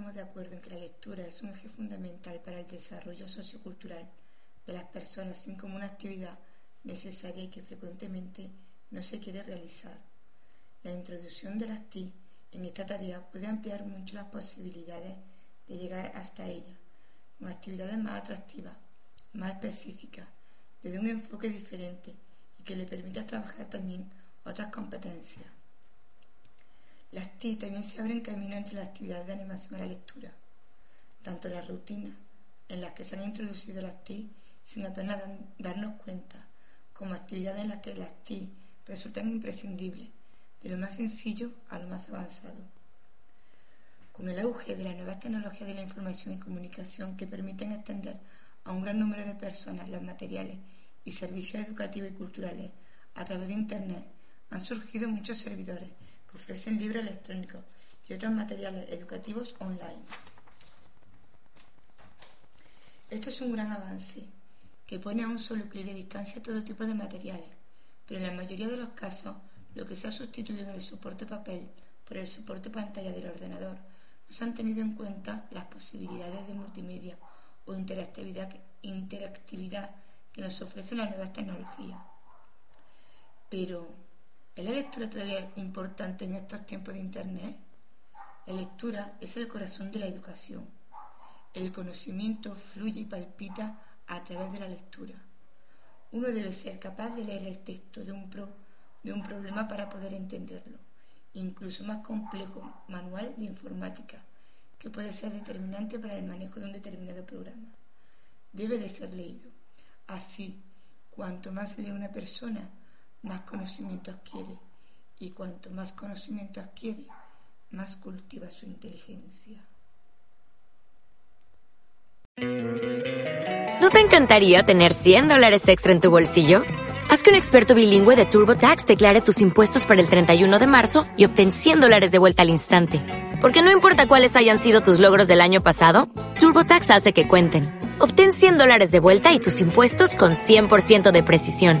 estamos de acuerdo en que la lectura es un eje fundamental para el desarrollo sociocultural de las personas, así como una actividad necesaria y que frecuentemente no se quiere realizar. La introducción de las TIC en esta tarea puede ampliar mucho las posibilidades de llegar hasta ella, con actividades más atractivas, más específicas, desde un enfoque diferente y que le permita trabajar también otras competencias. Las TI también se abren camino entre las actividades de animación a la lectura, tanto las rutinas en las que se han introducido las TI sin apenas darnos cuenta, como actividades en las que las TI resultan imprescindibles, de lo más sencillo a lo más avanzado. Con el auge de las nuevas tecnologías de la información y comunicación que permiten extender a un gran número de personas los materiales y servicios educativos y culturales a través de Internet, han surgido muchos servidores que ofrecen libros electrónicos y otros materiales educativos online. Esto es un gran avance que pone a un solo clic de distancia todo tipo de materiales, pero en la mayoría de los casos lo que se ha sustituido en el soporte papel por el soporte pantalla del ordenador se han tenido en cuenta las posibilidades de multimedia o interactividad, interactividad que nos ofrecen las nuevas tecnologías. Pero, ¿es la lectura todavía importante en estos tiempos de Internet? La lectura es el corazón de la educación. El conocimiento fluye y palpita a través de la lectura. Uno debe ser capaz de leer el texto de un, de un problema para poder entenderlo incluso más complejo manual de informática, que puede ser determinante para el manejo de un determinado programa. Debe de ser leído. Así, cuanto más lee una persona, más conocimiento adquiere. Y cuanto más conocimiento adquiere, más cultiva su inteligencia. ¿No te encantaría tener 100 dólares extra en tu bolsillo? Haz que un experto bilingüe de TurboTax declare tus impuestos para el 31 de marzo y obtén 100 dólares de vuelta al instante. Porque no importa cuáles hayan sido tus logros del año pasado, TurboTax hace que cuenten. Obtén 100 dólares de vuelta y tus impuestos con 100% de precisión.